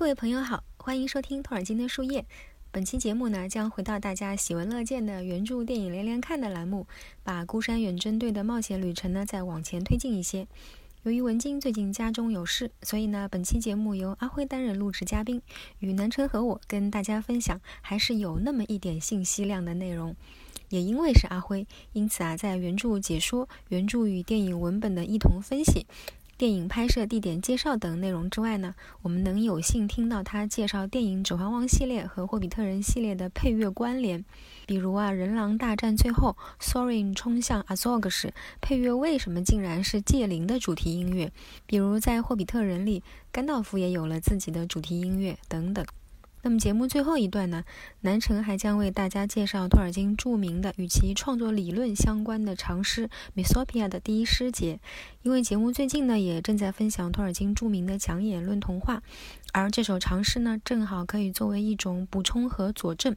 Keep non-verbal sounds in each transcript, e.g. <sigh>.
各位朋友好，欢迎收听托尔金的树叶。本期节目呢，将回到大家喜闻乐见的原著电影连连看的栏目，把孤山远征队的冒险旅程呢再往前推进一些。由于文晶最近家中有事，所以呢，本期节目由阿辉担任录制嘉宾，与南辰和我跟大家分享，还是有那么一点信息量的内容。也因为是阿辉，因此啊，在原著解说、原著与电影文本的一同分析、电影拍摄地点介绍等内容之外呢，我们能有幸听到他介绍电影《指环王》系列和《霍比特人》系列的配乐关联。比如啊，人狼大战最后，Sorin 冲向 Azog 时，配乐为什么竟然是戒灵的主题音乐？比如在《霍比特人》里，甘道夫也有了自己的主题音乐等等。那么节目最后一段呢，南城还将为大家介绍托尔金著名的与其创作理论相关的长诗《m i s o p i a 的第一诗节。因为节目最近呢也正在分享托尔金著名的讲演论童话，而这首长诗呢正好可以作为一种补充和佐证。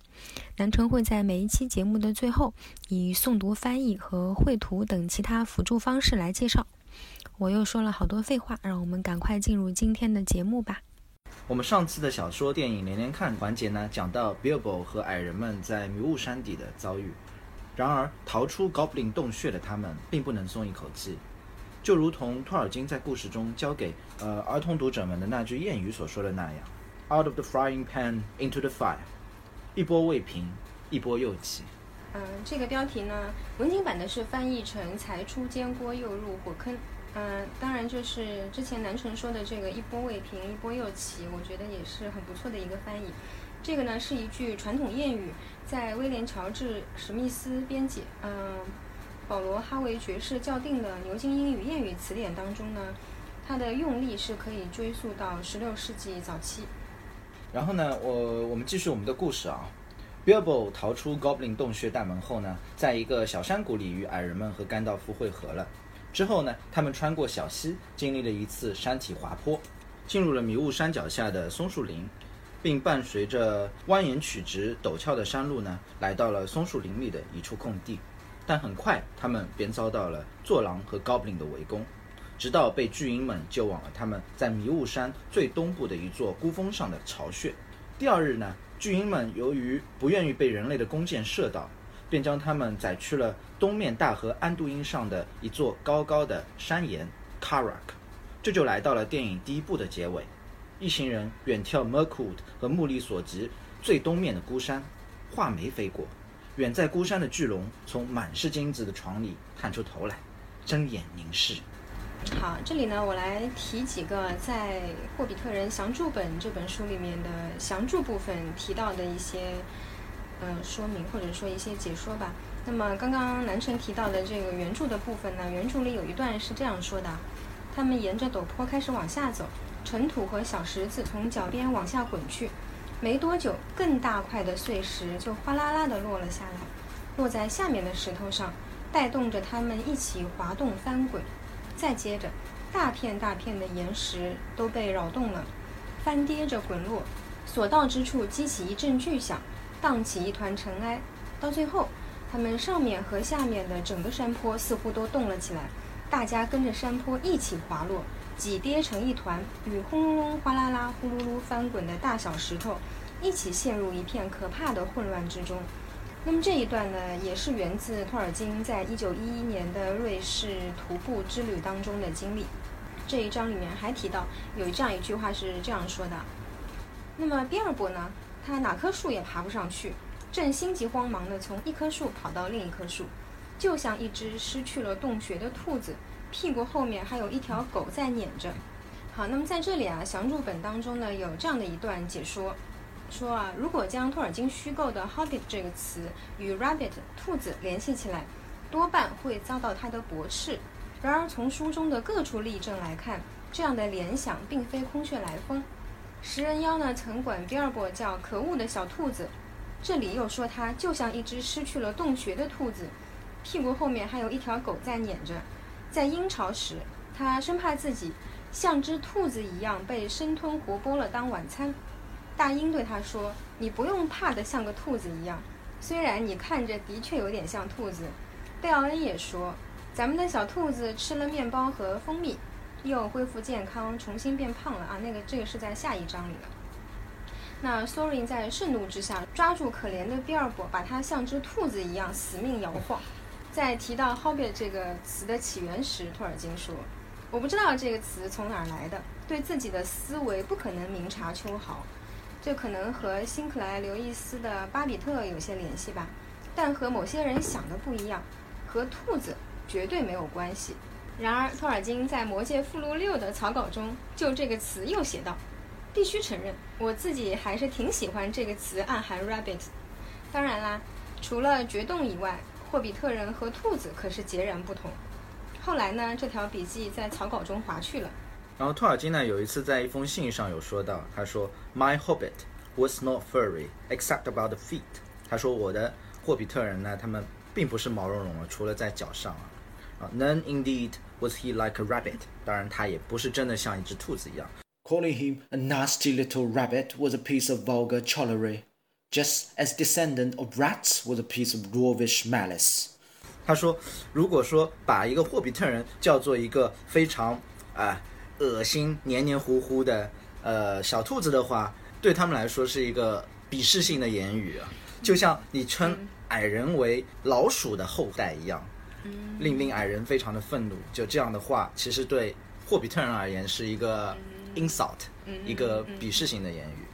南城会在每一期节目的最后以诵读、翻译和绘图等其他辅助方式来介绍。我又说了好多废话，让我们赶快进入今天的节目吧。我们上次的小说电影连连看环节呢，讲到 Bilbo 和矮人们在迷雾山底的遭遇。然而，逃出 Goblin 洞穴的他们并不能松一口气，就如同托尔金在故事中教给呃儿童读者们的那句谚语所说的那样：“Out of the frying pan into the fire，一波未平，一波又起。”嗯，这个标题呢，文景版的是翻译成“才出煎锅又入火坑”。嗯，当然就是之前南城说的这个“一波未平，一波又起”，我觉得也是很不错的一个翻译。这个呢是一句传统谚语，在威廉·乔治·史密斯编辑、嗯，保罗·哈维爵士校订的牛津英语谚语词典当中呢，它的用例是可以追溯到16世纪早期。然后呢，我我们继续我们的故事啊。Bilbo 逃出 Goblin 洞穴大门后呢，在一个小山谷里与矮人们和甘道夫会合了。之后呢，他们穿过小溪，经历了一次山体滑坡，进入了迷雾山脚下的松树林，并伴随着蜿蜒曲直、陡峭的山路呢，来到了松树林里的一处空地。但很快，他们便遭到了坐狼和 Goblin 的围攻，直到被巨鹰们救往了他们在迷雾山最东部的一座孤峰上的巢穴。第二日呢，巨鹰们由于不愿意被人类的弓箭射到。便将他们载去了东面大河安度因上的一座高高的山岩 Karak，这就来到了电影第一部的结尾。一行人远眺 Merkwood 和目力所及最东面的孤山，画眉飞过，远在孤山的巨龙从满是金子的床里探出头来，睁眼凝视。好，这里呢，我来提几个在《霍比特人详注本》这本书里面的详注部分提到的一些。嗯，说明或者说一些解说吧。那么刚刚南辰提到的这个原著的部分呢，原著里有一段是这样说的：他们沿着陡坡开始往下走，尘土和小石子从脚边往下滚去。没多久，更大块的碎石就哗啦啦地落了下来，落在下面的石头上，带动着他们一起滑动翻滚。再接着，大片大片的岩石都被扰动了，翻跌着滚落，所到之处激起一阵巨响。荡起一团尘埃，到最后，他们上面和下面的整个山坡似乎都动了起来，大家跟着山坡一起滑落，挤跌成一团，与轰隆隆、哗啦啦、呼噜噜翻滚的大小石头一起陷入一片可怕的混乱之中。那么这一段呢，也是源自托尔金在一九一一年的瑞士徒步之旅当中的经历。这一章里面还提到有这样一句话是这样说的：那么比尔博呢？他哪棵树也爬不上去，正心急慌忙地从一棵树跑到另一棵树，就像一只失去了洞穴的兔子，屁股后面还有一条狗在撵着。好，那么在这里啊，详注本当中呢有这样的一段解说，说啊，如果将托尔金虚构的 hobbit 这个词与 rabbit 兔子联系起来，多半会遭到他的驳斥。然而从书中的各处例证来看，这样的联想并非空穴来风。食人妖呢，曾管比尔博叫可恶的小兔子，这里又说他就像一只失去了洞穴的兔子，屁股后面还有一条狗在撵着。在鹰巢时，他生怕自己像只兔子一样被生吞活剥了当晚餐。大鹰对他说：“你不用怕得像个兔子一样，虽然你看着的确有点像兔子。”贝奥恩也说：“咱们的小兔子吃了面包和蜂蜜。”又恢复健康，重新变胖了啊！那个，这个是在下一章里的。那 Sorin 在盛怒之下抓住可怜的比尔博，把他像只兔子一样死命摇晃。在提到 Hobbit 这个词的起源时，托尔金说：“我不知道这个词从哪儿来的，对自己的思维不可能明察秋毫。这可能和辛克莱·刘易斯的《巴比特》有些联系吧，但和某些人想的不一样，和兔子绝对没有关系。”然而，托尔金在《魔戒附录六》的草稿中就这个词又写道。必须承认，我自己还是挺喜欢这个词暗含 rabbit。当然啦，除了决斗以外，霍比特人和兔子可是截然不同。后来呢，这条笔记在草稿中划去了。然后托尔金呢，有一次在一封信上有说到，他说：“My hobbit was not furry except about the feet。”他说我的霍比特人呢，他们并不是毛茸茸的，除了在脚上啊。啊，None indeed was he like a rabbit。当然，他也不是真的像一只兔子一样。Calling him a nasty little rabbit was a piece of vulgar chorlery, just as descendant of rats was a piece of dwarvish malice. 他说：“如果说把一个霍比特人叫做一个非常啊恶心、黏黏糊糊的呃小兔子的话，对他们来说是一个鄙视性的言语啊，就像你称矮人为老鼠的后代一样，令令矮人非常的愤怒。就这样的话，其实对霍比特人而言是一个。” insult，一个鄙视性的言语。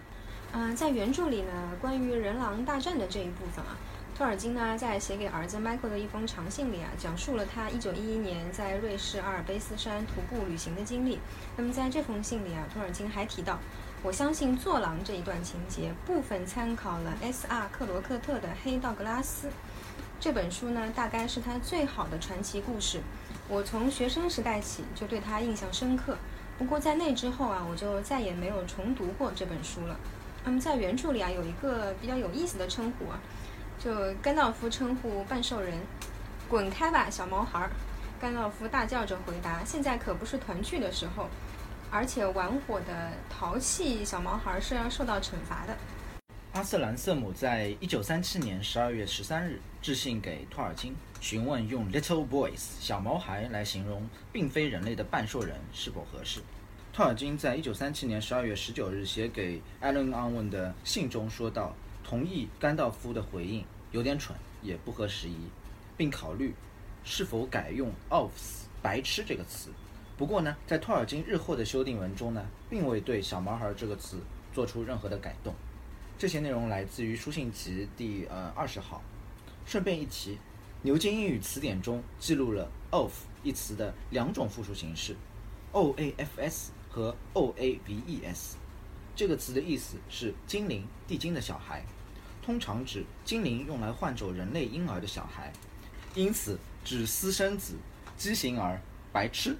嗯，在原著里呢，关于人狼大战的这一部分啊，托尔金呢在写给儿子 Michael 的一封长信里啊，讲述了他1911年在瑞士阿尔卑斯山徒步旅行的经历。那么在这封信里啊，托尔金还提到，我相信坐狼这一段情节部分参考了 S.R. 克罗克特的《黑道格拉斯》这本书呢，大概是他最好的传奇故事。我从学生时代起就对他印象深刻。不过在那之后啊，我就再也没有重读过这本书了。那么在原著里啊，有一个比较有意思的称呼啊，就甘道夫称呼半兽人“滚开吧，小毛孩儿”。甘道夫大叫着回答：“现在可不是团聚的时候，而且玩火的淘气小毛孩是要受到惩罚的。”阿瑟兰瑟姆在一九三七年十二月十三日致信给托尔金，询问用 “little boys” 小毛孩来形容并非人类的半兽人是否合适。托尔金在一九三七年十二月十九日写给艾伦·安文的信中说道：“同意甘道夫的回应，有点蠢，也不合时宜，并考虑是否改用 ‘offs’ 白痴这个词。不过呢，在托尔金日后的修订文中呢，并未对小毛孩这个词做出任何的改动。”这些内容来自于书信集第呃二十号。顺便一提，牛津英语词典中记录了 “of” 一词的两种复数形式：oafs 和 oaves。这个词的意思是精灵、地精的小孩，通常指精灵用来换走人类婴儿的小孩，因此指私生子、畸形儿、白痴，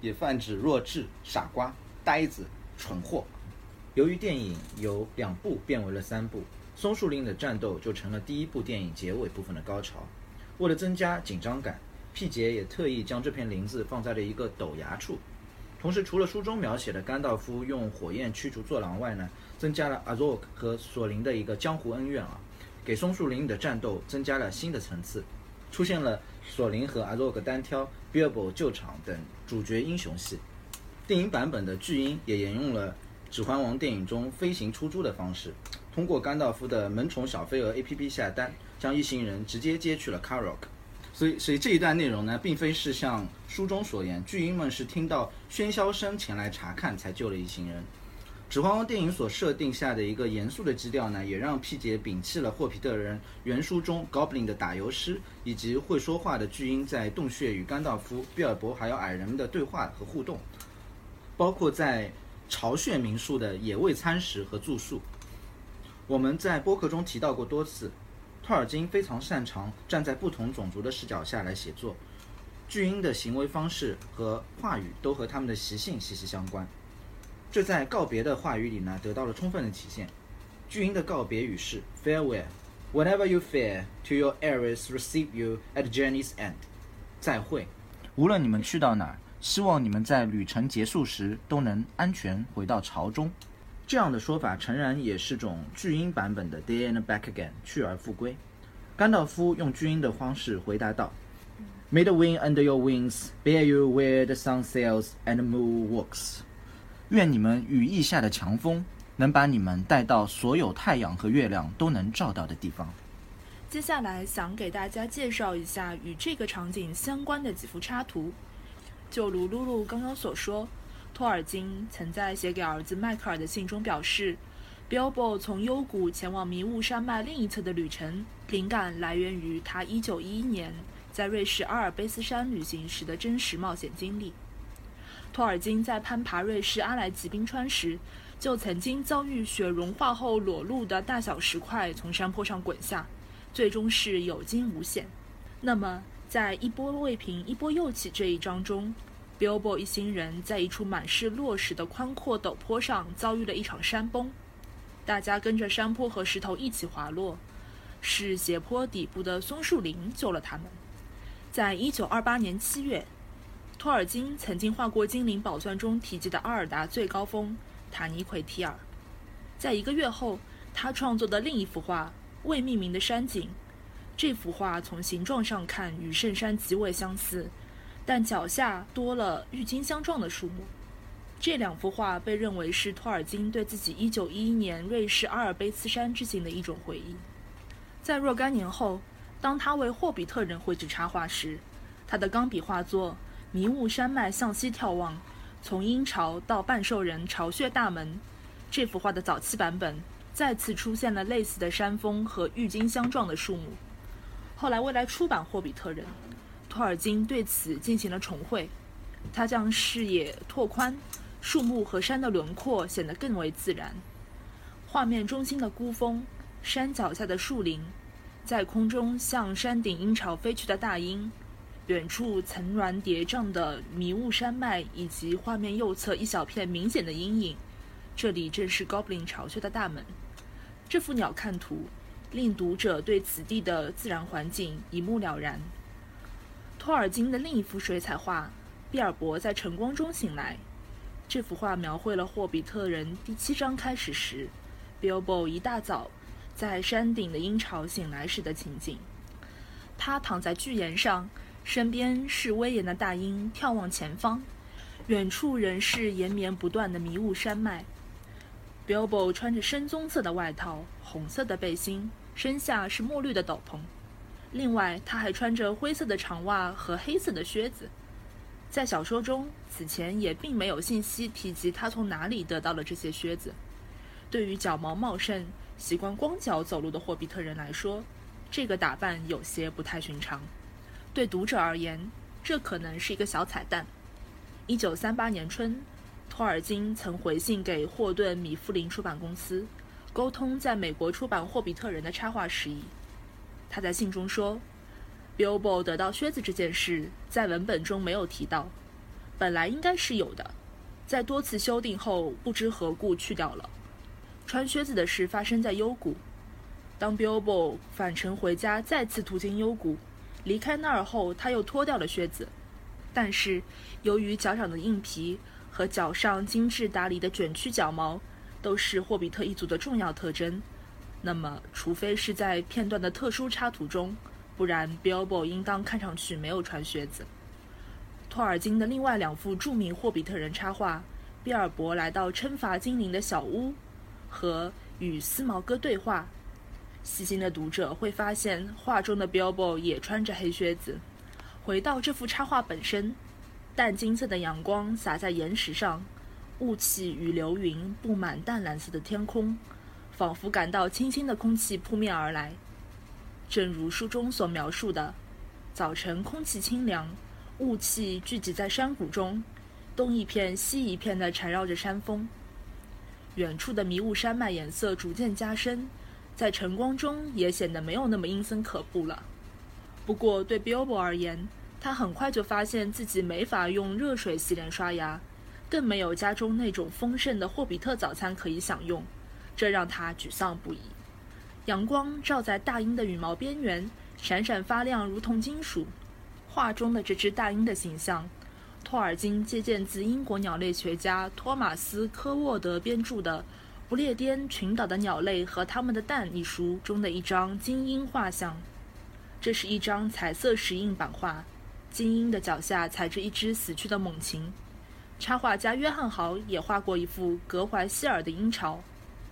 也泛指弱智、傻瓜、呆子、蠢货。由于电影由两部变为了三部，松树林的战斗就成了第一部电影结尾部分的高潮。为了增加紧张感，皮杰也特意将这片林子放在了一个陡崖处。同时，除了书中描写的甘道夫用火焰驱逐坐狼外呢，增加了阿佐克和索林的一个江湖恩怨啊，给松树林的战斗增加了新的层次，出现了索林和阿佐克单挑、Bilbo 救场等主角英雄戏。电影版本的巨婴也沿用了。《指环王》电影中飞行出租的方式，通过甘道夫的萌宠小飞蛾 APP 下单，将一行人直接接去了 Carrock 所以，所以这一段内容呢，并非是像书中所言，巨婴们是听到喧嚣声前来查看才救了一行人。《指环王》电影所设定下的一个严肃的基调呢，也让皮杰摒弃了霍皮特人原书中 Goblin 的打油诗，以及会说话的巨婴在洞穴与甘道夫、比尔博还有矮人们的对话和互动，包括在。巢穴民宿的野味餐食和住宿，我们在播客中提到过多次。托尔金非常擅长站在不同种族的视角下来写作，巨婴的行为方式和话语都和他们的习性息息相关。这在告别的话语里呢得到了充分的体现。巨婴的告别语是 Farewell, whenever you fare to your areas, receive you at journey's end。再会，无论你们去到哪儿。希望你们在旅程结束时都能安全回到巢中。这样的说法诚然也是种巨婴版本的 “day and back again” 去而复归。甘道夫用巨婴的方式回答道：“May the wind under your wings bear you where the sun sails and the moon walks。”愿你们羽翼下的强风能把你们带到所有太阳和月亮都能照到的地方。接下来想给大家介绍一下与这个场景相关的几幅插图。就如露露刚刚所说，托尔金曾在写给儿子迈克尔的信中表示，Bilbo 从幽谷前往迷雾山脉另一侧的旅程，灵感来源于他1911年在瑞士阿尔卑斯山旅行时的真实冒险经历。托尔金在攀爬瑞士阿莱吉冰川时，就曾经遭遇雪融化后裸露的大小石块从山坡上滚下，最终是有惊无险。那么，在一波未平一波又起这一章中，Bilbo 一行人在一处满是落石的宽阔陡坡上遭遇了一场山崩，大家跟着山坡和石头一起滑落，是斜坡底部的松树林救了他们。在一九二八年七月。托尔金曾经画过《精灵宝钻》中提及的阿尔达最高峰塔尼奎提尔。在一个月后，他创作的另一幅画《未命名的山景》，这幅画从形状上看与圣山极为相似，但脚下多了郁金香状的树木。这两幅画被认为是托尔金对自己1911年瑞士阿尔卑斯山之行的一种回忆。在若干年后，当他为《霍比特人》绘制插画时，他的钢笔画作。迷雾山脉向西眺望，从鹰巢到半兽人巢穴大门。这幅画的早期版本再次出现了类似的山峰和郁金香状的树木。后来，未来出版《霍比特人》，托尔金对此进行了重绘。他将视野拓宽，树木和山的轮廓显得更为自然。画面中心的孤峰，山脚下的树林，在空中向山顶鹰巢飞去的大鹰。远处层峦叠嶂的迷雾山脉，以及画面右侧一小片明显的阴影，这里正是 Goblin 巢穴的大门。这幅鸟瞰图令读者对此地的自然环境一目了然。托尔金的另一幅水彩画《比尔博在晨光中醒来》，这幅画描绘了《霍比特人》第七章开始时，Bilbo 一大早在山顶的鹰巢醒来时的情景。他躺在巨岩上。身边是威严的大鹰，眺望前方，远处仍是延绵不断的迷雾山脉。Bilbo 穿着深棕色的外套、红色的背心，身下是墨绿的斗篷。另外，他还穿着灰色的长袜和黑色的靴子。在小说中，此前也并没有信息提及他从哪里得到了这些靴子。对于脚毛茂盛、习惯光脚走路的霍比特人来说，这个打扮有些不太寻常。对读者而言，这可能是一个小彩蛋。一九三八年春，托尔金曾回信给霍顿·米夫林出版公司，沟通在美国出版《霍比特人》的插画事宜。他在信中说：“Bilbo 得到靴子这件事在文本中没有提到，本来应该是有的，在多次修订后不知何故去掉了。穿靴子的事发生在幽谷。当 Bilbo 返程回家，再次途经幽谷。”离开那儿后，他又脱掉了靴子，但是由于脚掌的硬皮和脚上精致打理的卷曲脚毛都是霍比特一族的重要特征，那么除非是在片段的特殊插图中，不然 Bilbo 应当看上去没有穿靴子。托尔金的另外两幅著名霍比特人插画《比尔博来到称罚精灵的小屋》和《与斯毛哥对话》。细心的读者会发现，画中的 Bilbo 也穿着黑靴子。回到这幅插画本身，淡金色的阳光洒在岩石上，雾气与流云布满淡蓝色的天空，仿佛感到清新的空气扑面而来。正如书中所描述的，早晨空气清凉，雾气聚集在山谷中，东一片西一片地缠绕着山峰。远处的迷雾山脉颜色逐渐加深。在晨光中也显得没有那么阴森可怖了。不过对 Bilbo 而言，他很快就发现自己没法用热水洗脸刷牙，更没有家中那种丰盛的霍比特早餐可以享用，这让他沮丧不已。阳光照在大鹰的羽毛边缘，闪闪发亮，如同金属。画中的这只大鹰的形象，托尔金借鉴自英国鸟类学家托马斯·科沃德编著的。不列颠群岛的鸟类和它们的蛋一书中的一张金鹰画像，这是一张彩色石印版画，金鹰的脚下踩着一只死去的猛禽。插画家约翰豪也画过一幅格怀希尔的鹰巢，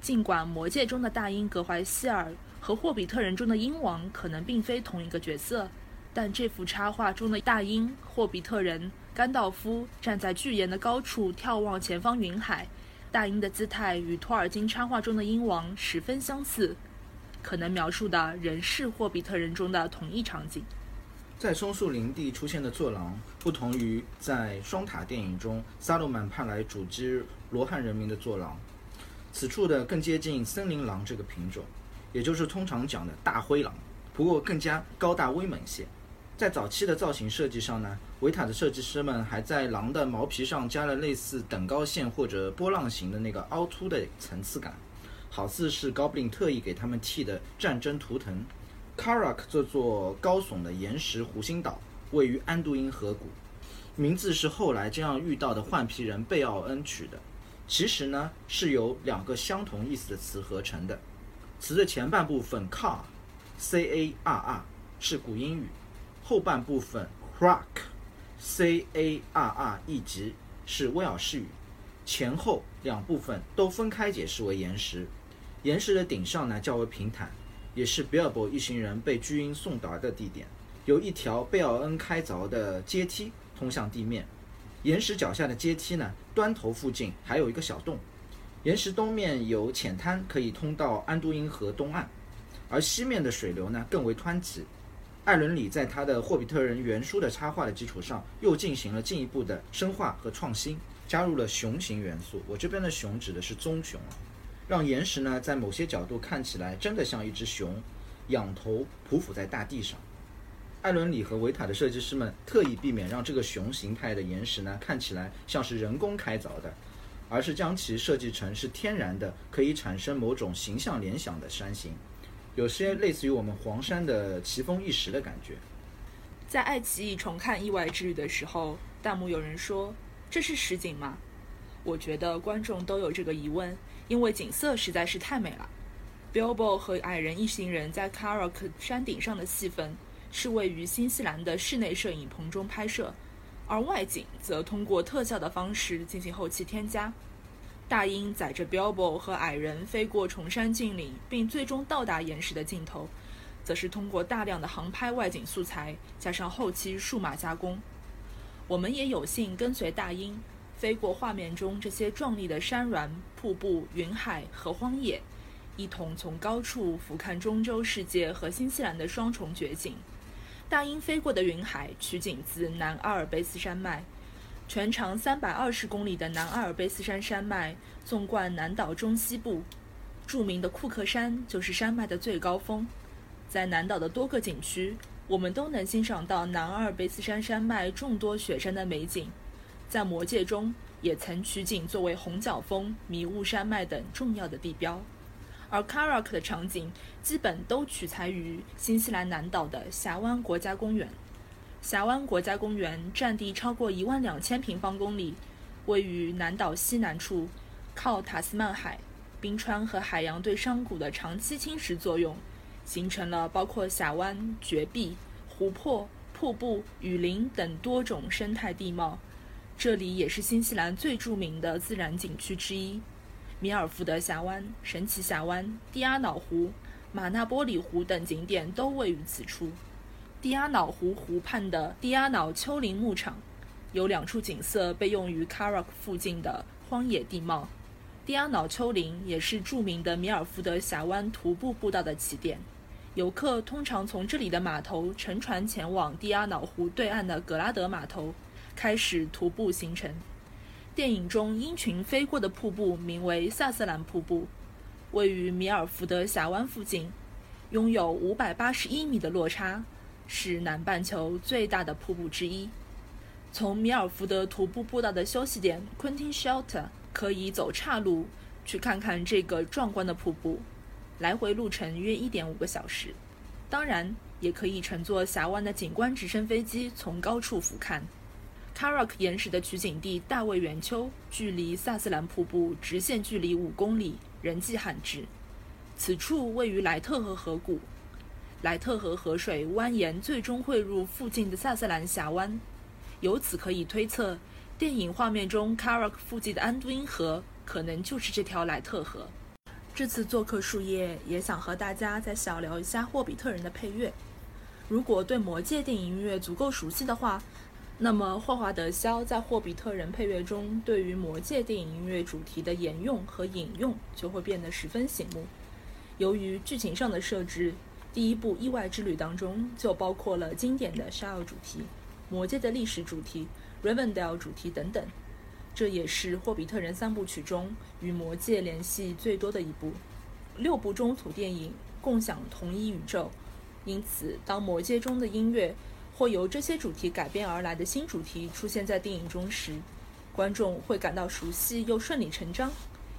尽管《魔戒》中的大鹰格怀希尔和《霍比特人》中的鹰王可能并非同一个角色，但这幅插画中的大鹰、霍比特人、甘道夫站在巨岩的高处眺望前方云海，大鹰的姿态与托尔金插画中的鹰王十分相似，可能描述的仍是《霍比特人》中的同一场景。在松树林地出现的坐廊，不同于在双塔电影中萨鲁曼派来阻击罗汉人民的坐廊，此处的更接近森林狼这个品种，也就是通常讲的大灰狼，不过更加高大威猛些。在早期的造型设计上呢，维塔的设计师们还在狼的毛皮上加了类似等高线或者波浪形的那个凹凸的层次感，好似是高布林特意给他们剃的战争图腾。Karak 这座高耸的岩石湖心岛位于安杜因河谷，名字是后来这样遇到的换皮人贝奥恩取的。其实呢，是由两个相同意思的词合成的。词的前半部分 car，c a r r 是古英语，后半部分 crack，c a r r 一级是威尔士语。前后两部分都分开解释为岩石。岩石的顶上呢较为平坦。也是比尔博一行人被巨鹰送达的地点，有一条贝奥恩开凿的阶梯通向地面。岩石脚下的阶梯呢，端头附近还有一个小洞。岩石东面有浅滩，可以通到安都因河东岸，而西面的水流呢更为湍急。艾伦里在他的《霍比特人》原书的插画的基础上，又进行了进一步的深化和创新，加入了熊形元素。我这边的熊指的是棕熊啊。让岩石呢，在某些角度看起来真的像一只熊，仰头匍匐在大地上。艾伦里和维塔的设计师们特意避免让这个熊形态的岩石呢看起来像是人工开凿的，而是将其设计成是天然的，可以产生某种形象联想的山形，有些类似于我们黄山的奇峰异石的感觉。在爱奇艺重看《意外之旅》的时候，弹幕有人说：“这是实景吗？”我觉得观众都有这个疑问。因为景色实在是太美了，Bilbo 和矮人一行人在 Karak 山顶上的戏份是位于新西兰的室内摄影棚中拍摄，而外景则通过特效的方式进行后期添加。大鹰载着 Bilbo 和矮人飞过崇山峻岭，并最终到达岩石的尽头，则是通过大量的航拍外景素材加上后期数码加工。我们也有幸跟随大鹰。飞过画面中这些壮丽的山峦、瀑布、云海和荒野，一同从高处俯瞰中洲世界和新西兰的双重绝景。大鹰飞过的云海取景自南阿尔卑斯山脉，全长三百二十公里的南阿尔卑斯山山脉纵贯南岛中西部，著名的库克山就是山脉的最高峰。在南岛的多个景区，我们都能欣赏到南阿尔卑斯山山脉众多雪山的美景。在魔界中，也曾取景作为红角峰、迷雾山脉等重要的地标，而 Karak 的场景基本都取材于新西兰南岛的峡湾国家公园。峡湾国家公园占地超过一万两千平方公里，位于南岛西南处，靠塔斯曼海、冰川和海洋对山谷的长期侵蚀作用，形成了包括峡湾、绝壁、湖泊、瀑布、雨林等多种生态地貌。这里也是新西兰最著名的自然景区之一，米尔福德峡湾、神奇峡湾、蒂阿瑙湖、马纳波里湖等景点都位于此处。蒂阿瑙湖湖畔的蒂阿瑙丘陵牧场，有两处景色被用于 Karak 附近的荒野地貌。蒂阿瑙丘陵也是著名的米尔福德峡湾徒步步道的起点，游客通常从这里的码头乘船前往蒂阿瑙湖对岸的格拉德码头。开始徒步行程。电影中鹰群飞过的瀑布名为萨瑟兰瀑布，位于米尔福德峡湾附近，拥有五百八十一米的落差，是南半球最大的瀑布之一。从米尔福德徒步步道的休息点 Quentin Shelter 可以走岔路去看看这个壮观的瀑布，来回路程约一点五个小时。当然，也可以乘坐峡湾的景观直升飞机从高处俯瞰。Karak 岩石的取景地大卫圆丘距离萨斯兰瀑布直线距离五公里，人迹罕至。此处位于莱特河河谷，莱特河河水蜿蜒，最终汇入附近的萨瑟兰峡湾。由此可以推测，电影画面中 Karak 附近的安都因河可能就是这条莱特河。这次做客树叶，也想和大家再小聊一下霍比特人的配乐。如果对魔戒电影音乐足够熟悉的话，那么霍华德·肖在霍比特人配乐中对于魔戒电影音乐主题的沿用和引用就会变得十分醒目。由于剧情上的设置，第一部《意外之旅》当中就包括了经典的沙尔主题、魔界的历史主题、Rivendell 主题等等。这也是霍比特人三部曲中与魔戒联系最多的一部。六部中土电影共享同一宇宙，因此当魔戒中的音乐或由这些主题改编而来的新主题出现在电影中时，观众会感到熟悉又顺理成章，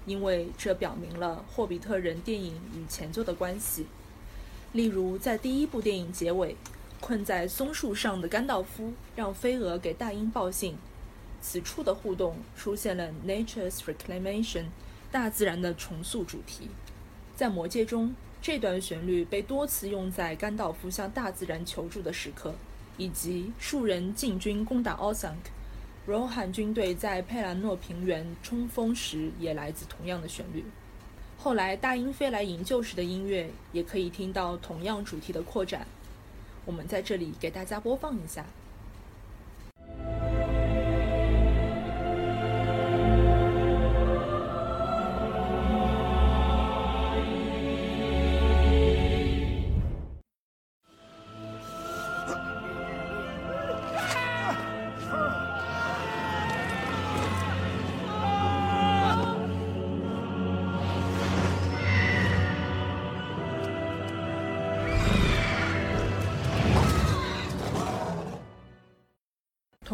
因为这表明了霍比特人电影与前作的关系。例如，在第一部电影结尾，困在松树上的甘道夫让飞蛾给大鹰报信。此处的互动出现了 Nature's Reclamation，大自然的重塑主题。在魔戒中，这段旋律被多次用在甘道夫向大自然求助的时刻，以及数人进军攻打奥桑克，罗汉军队在佩兰诺平原冲锋时也来自同样的旋律。后来大鹰飞来营救时的音乐也可以听到同样主题的扩展。我们在这里给大家播放一下。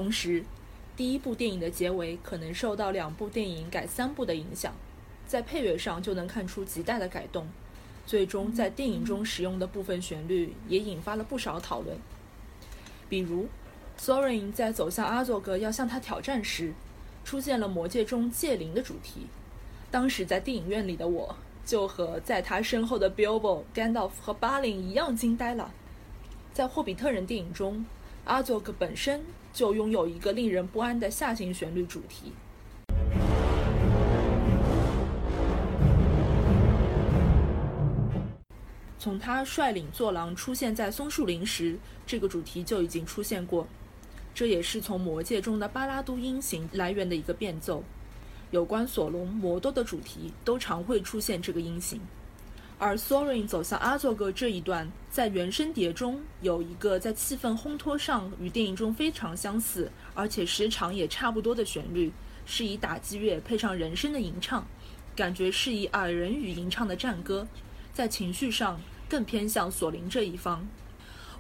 同时，第一部电影的结尾可能受到两部电影改三部的影响，在配乐上就能看出极大的改动。最终，在电影中使用的部分旋律也引发了不少讨论。比如，Sorin 在走向阿佐格要向他挑战时，出现了魔戒中戒灵的主题。当时在电影院里的我，就和在他身后的 Bilbo、Gandalf 和巴林一样惊呆了。在霍比特人电影中，阿佐格本身。就拥有一个令人不安的下行旋律主题。从他率领坐狼出现在松树林时，这个主题就已经出现过。这也是从魔戒中的巴拉都音型来源的一个变奏。有关索隆、魔多的主题都常会出现这个音型。而 Sorin 走向阿佐格这一段，在原声碟中有一个在气氛烘托上与电影中非常相似，而且时长也差不多的旋律，是以打击乐配上人声的吟唱，感觉是以矮人语吟唱的战歌，在情绪上更偏向索林这一方。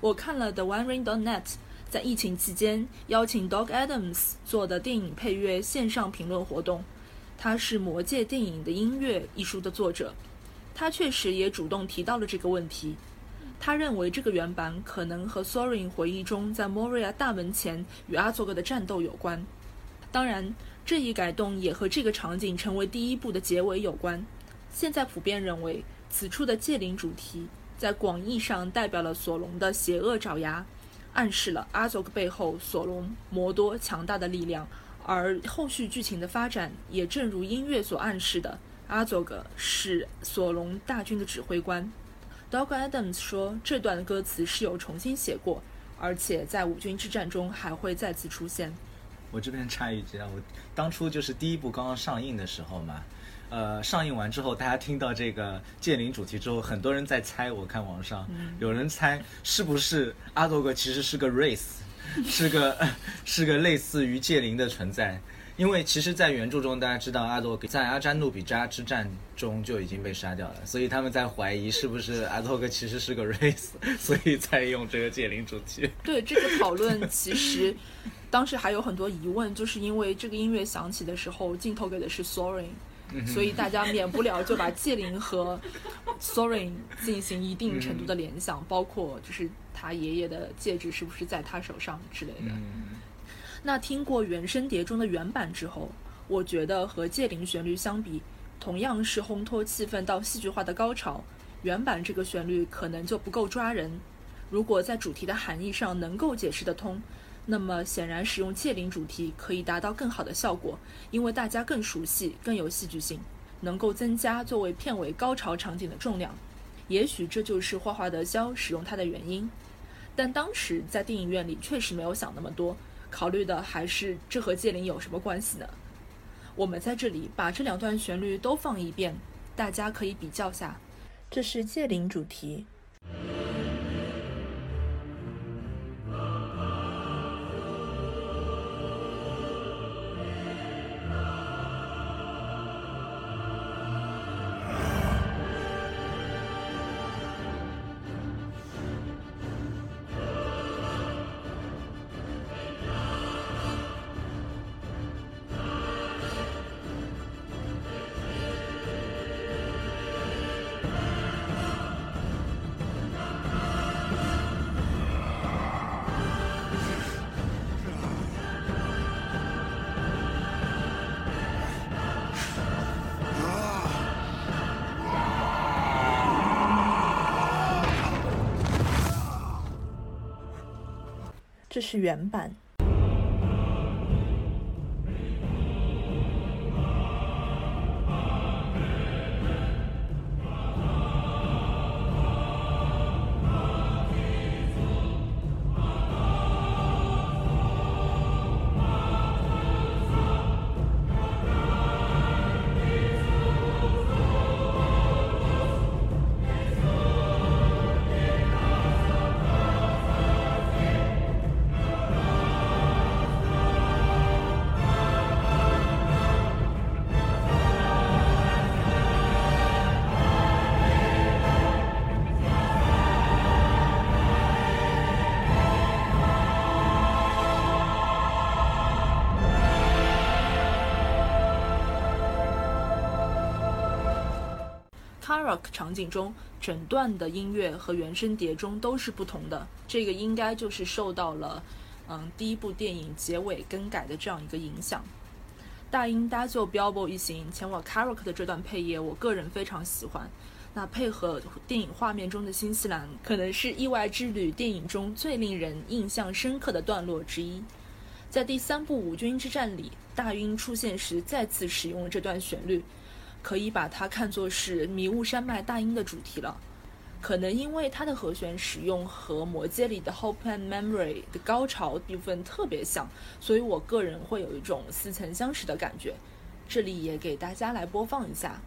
我看了 The One Ring Dot Net 在疫情期间邀请 Dog Adams 做的电影配乐线上评论活动，他是《魔戒》电影的音乐一书的作者。他确实也主动提到了这个问题。他认为这个原版可能和 Sorin 回忆中在 Moria 大门前与阿佐格的战斗有关。当然，这一改动也和这个场景成为第一部的结尾有关。现在普遍认为，此处的戒灵主题在广义上代表了索隆的邪恶爪牙，暗示了阿佐格背后索隆摩多强大的力量。而后续剧情的发展也正如音乐所暗示的。阿佐格是索隆大军的指挥官。Doug Adams 说，这段歌词是有重新写过，而且在五军之战中还会再次出现。我这边插一句啊，我当初就是第一部刚刚上映的时候嘛，呃，上映完之后，大家听到这个剑灵主题之后，很多人在猜，我看网上有人猜是不是阿佐格其实是个 race，是个 <laughs> 是个类似于剑灵的存在。因为其实，在原著中，大家知道阿多在阿扎努比扎之战中就已经被杀掉了，所以他们在怀疑是不是阿多格其实是个 race，所以才用这个戒灵主题。对这个讨论，其实当时还有很多疑问，就是因为这个音乐响起的时候，镜头给的是 Sorin，所以大家免不了就把戒灵和 Sorin 进行一定程度的联想，包括就是他爷爷的戒指是不是在他手上之类的。那听过原声碟中的原版之后，我觉得和戒灵旋律相比，同样是烘托气氛到戏剧化的高潮，原版这个旋律可能就不够抓人。如果在主题的含义上能够解释得通，那么显然使用戒灵主题可以达到更好的效果，因为大家更熟悉，更有戏剧性。能够增加作为片尾高潮场景的重量。也许这就是霍华德·肖使用它的原因。但当时在电影院里确实没有想那么多，考虑的还是这和界灵有什么关系呢？我们在这里把这两段旋律都放一遍，大家可以比较下。这是界灵主题。这是原版。Karak 场景中，整段的音乐和原声碟中都是不同的。这个应该就是受到了，嗯，第一部电影结尾更改的这样一个影响。大英搭救 Bilbo 一行前往 k a r o k 的这段配乐，我个人非常喜欢。那配合电影画面中的新西兰，可能是《意外之旅》电影中最令人印象深刻的段落之一。在第三部五军之战里，大英出现时再次使用了这段旋律。可以把它看作是迷雾山脉大英的主题了，可能因为它的和弦使用和《魔戒》里的 Hope and Memory 的高潮部分特别像，所以我个人会有一种似曾相识的感觉。这里也给大家来播放一下。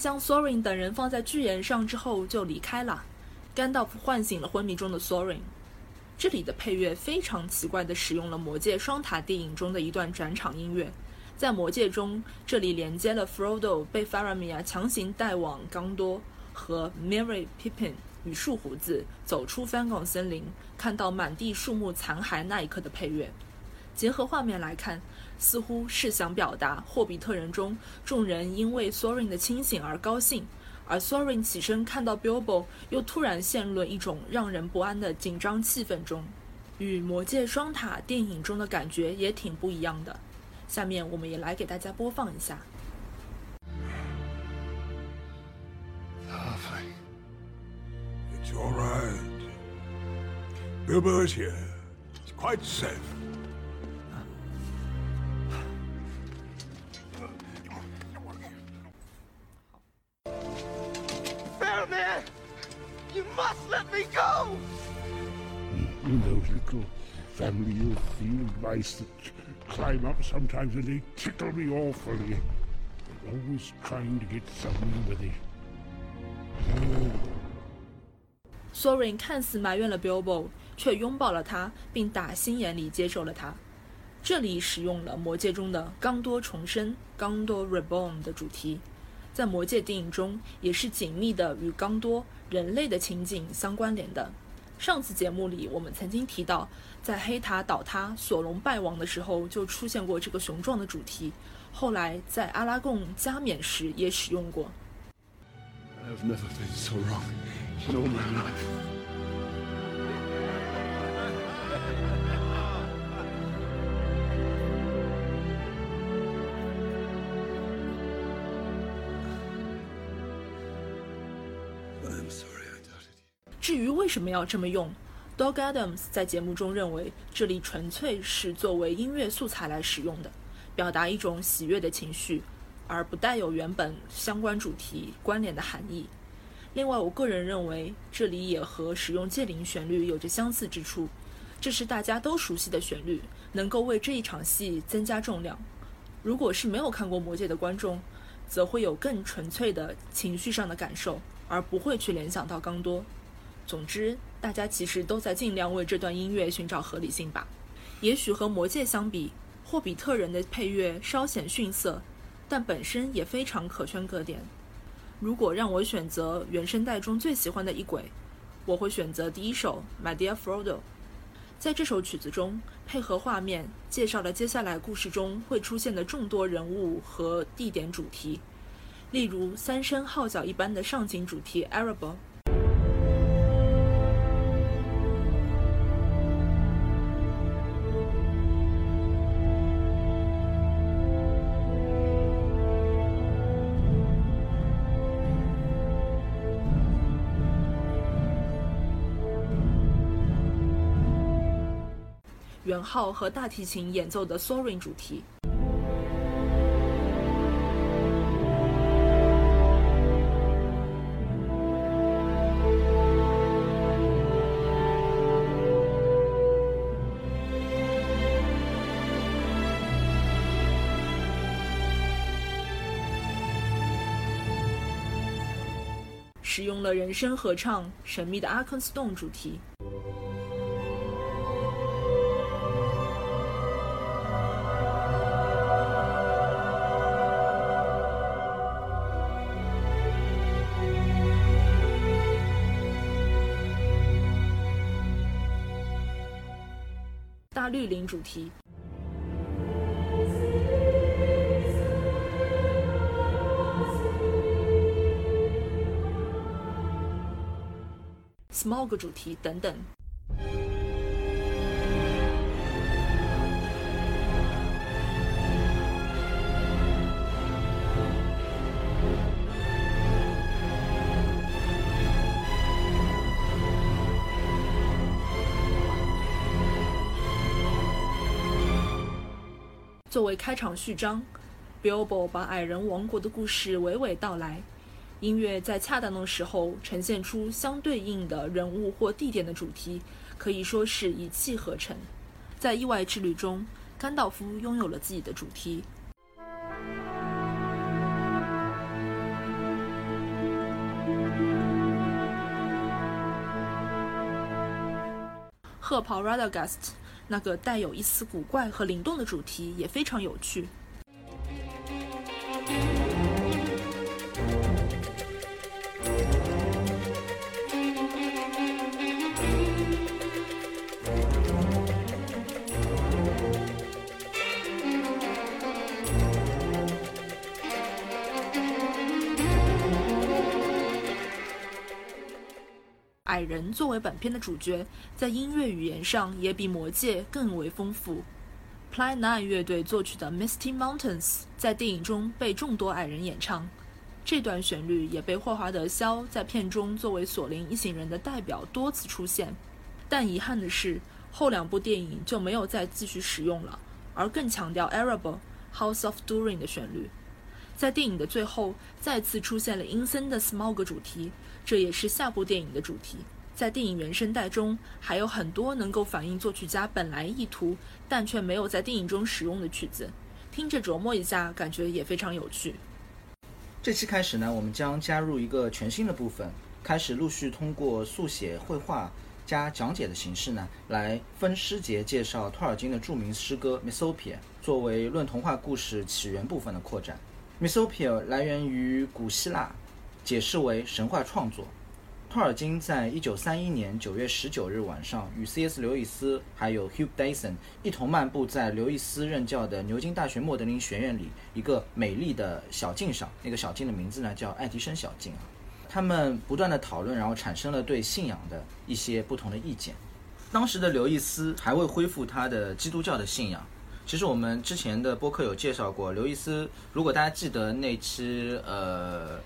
将 Sorin 等人放在巨岩上之后就离开了。甘道夫唤醒了昏迷中的 Sorin。这里的配乐非常奇怪地使用了《魔戒》双塔电影中的一段转场音乐。在《魔戒》中，这里连接了 Frodo 被 Faramir 强行带往冈多和 Merry Pippin 与树胡子走出 f a n g o n 森林，看到满地树木残骸那一刻的配乐。结合画面来看。似乎是想表达霍比特人中众人因为 Sorin 的清醒而高兴，而 Sorin 起身看到 Bilbo 又突然陷入了一种让人不安的紧张气氛中，与《魔戒双塔》电影中的感觉也挺不一样的。下面我们也来给大家播放一下。It's all right. Bilbo is here. It's quite safe. Must let me go! Those little family of field mice that climb up sometimes and they tickle me awfully. They're always trying to get something with it. Sorin 看似埋怨了 Bilbo，却拥抱了他，并打心眼里接受了他。这里使用了《魔戒》中的“刚多重生”（刚多 Reborn） 的主题，在《魔戒》电影中也是紧密的与刚多。人类的情景相关联的。上次节目里，我们曾经提到，在黑塔倒塌、索隆败亡的时候，就出现过这个雄壮的主题。后来在阿拉贡加冕时也使用过。I've never been so wrong. 为什么要这么用，Dog Adams 在节目中认为，这里纯粹是作为音乐素材来使用的，表达一种喜悦的情绪，而不带有原本相关主题关联的含义。另外，我个人认为，这里也和使用戒灵旋律有着相似之处，这是大家都熟悉的旋律，能够为这一场戏增加重量。如果是没有看过《魔戒》的观众，则会有更纯粹的情绪上的感受，而不会去联想到刚多。总之，大家其实都在尽量为这段音乐寻找合理性吧。也许和《魔戒》相比，《霍比特人》的配乐稍显逊色，但本身也非常可圈可点。如果让我选择原声带中最喜欢的一轨，我会选择第一首《My Dear Frodo》。在这首曲子中，配合画面介绍了接下来故事中会出现的众多人物和地点主题，例如三声号角一般的上景主题 Arable。号和大提琴演奏的 Soaring 主题。使用了人声合唱《神秘的阿肯斯洞》主题。大绿林主题。Smog 主题等等。作为开场序章，Billboard 把矮人王国的故事娓娓道来。音乐在恰当的时候呈现出相对应的人物或地点的主题，可以说是一气呵成。在意外之旅中，甘道夫拥有了自己的主题。褐袍 Radagast 那个带有一丝古怪和灵动的主题也非常有趣。人作为本片的主角，在音乐语言上也比《魔戒》更为丰富。Plan Nine 乐队作曲的《Misty Mountains》在电影中被众多矮人演唱，这段旋律也被霍华德·肖在片中作为索林一行人的代表多次出现。但遗憾的是，后两部电影就没有再继续使用了，而更强调 Arable House of Durin 的旋律。在电影的最后，再次出现了阴森的 Smog 主题，这也是下部电影的主题。在电影原声带中，还有很多能够反映作曲家本来意图，但却没有在电影中使用的曲子，听着琢磨一下，感觉也非常有趣。这期开始呢，我们将加入一个全新的部分，开始陆续通过速写、绘画加讲解的形式呢，来分诗节介绍托尔金的著名诗歌《Mythopia》，作为论童话故事起源部分的扩展。Mythopia 来源于古希腊，解释为神话创作。托尔金在一九三一年九月十九日晚上，与 C.S. 刘易斯还有 Hugh Dyson 一同漫步在刘易斯任教的牛津大学莫德林学院里一个美丽的小径上。那个小径的名字呢叫爱迪生小径啊。他们不断的讨论，然后产生了对信仰的一些不同的意见。当时的刘易斯还未恢复他的基督教的信仰。其实我们之前的播客有介绍过，刘易斯，如果大家记得那期呃。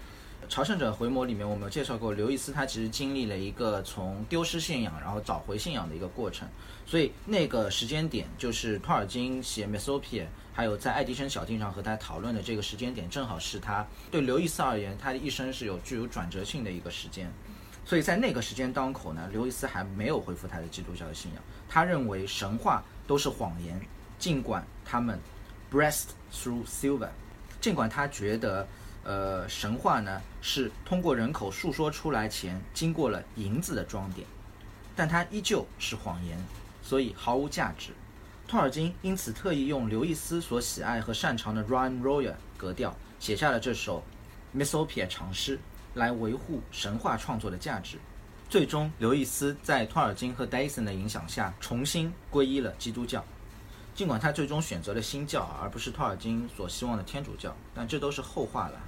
朝圣者回眸里面，我们有介绍过，刘易斯他其实经历了一个从丢失信仰，然后找回信仰的一个过程。所以那个时间点，就是托尔金写《Mesopia》，还有在爱迪生小径上和他讨论的这个时间点，正好是他对刘易斯而言，他的一生是有具有转折性的一个时间。所以在那个时间当口呢，刘易斯还没有恢复他的基督教的信仰。他认为神话都是谎言，尽管他们 breast through silver，尽管他觉得。呃，神话呢是通过人口述说出来前，经过了银子的装点，但它依旧是谎言，所以毫无价值。托尔金因此特意用刘易斯所喜爱和擅长的 rhyme royal 格调，写下了这首《Mesopia》长诗，来维护神话创作的价值。最终，刘易斯在托尔金和 Dyson 的影响下，重新皈依了基督教。尽管他最终选择了新教，而不是托尔金所希望的天主教，但这都是后话了。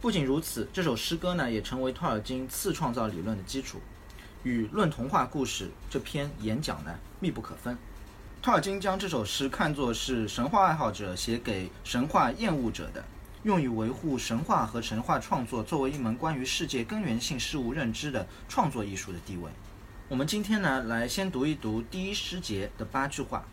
不仅如此，这首诗歌呢也成为托尔金次创造理论的基础，与《论童话故事》这篇演讲呢密不可分。托尔金将这首诗看作是神话爱好者写给神话厌恶者的，用于维护神话和神话创作作为一门关于世界根源性事物认知的创作艺术的地位。我们今天呢来先读一读第一诗节的八句话。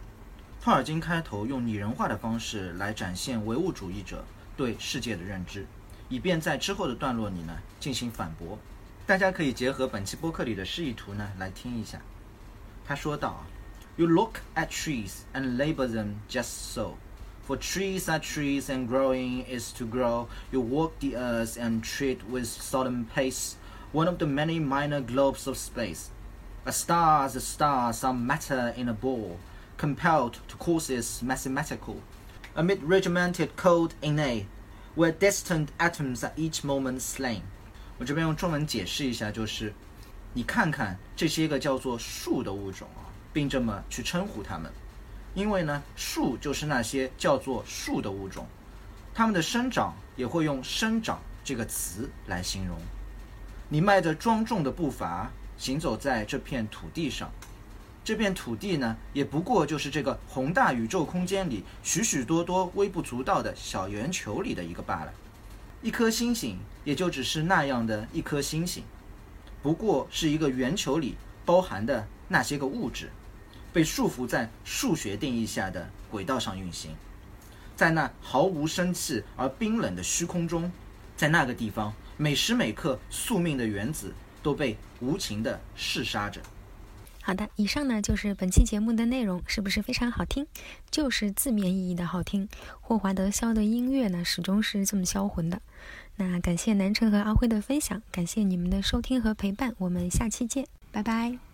托尔金开头用拟人化的方式来展现唯物主义者对世界的认知。以便在之后的段落里呢进行反驳，大家可以结合本期播客里的示意图呢来听一下。他说道：“You look at trees and label them just so, for trees are trees and growing is to grow. You walk the earth and treat with solemn pace one of the many minor globes of space. A star as a star, some matter in a ball, compelled to courses mathematical, amid regimented code innate.” Where distant atoms are each moment slain。我这边用中文解释一下，就是你看看这些个叫做树的物种啊，并这么去称呼它们，因为呢，树就是那些叫做树的物种，它们的生长也会用生长这个词来形容。你迈着庄重的步伐行走在这片土地上。这片土地呢，也不过就是这个宏大宇宙空间里许许多多微不足道的小圆球里的一个罢了。一颗星星也就只是那样的一颗星星，不过是一个圆球里包含的那些个物质，被束缚在数学定义下的轨道上运行，在那毫无生气而冰冷的虚空中，在那个地方，每时每刻宿命的原子都被无情地弑杀着。好的，以上呢就是本期节目的内容，是不是非常好听？就是字面意义的好听。霍华德·肖的音乐呢，始终是这么销魂的。那感谢南城和阿辉的分享，感谢你们的收听和陪伴，我们下期见，拜拜。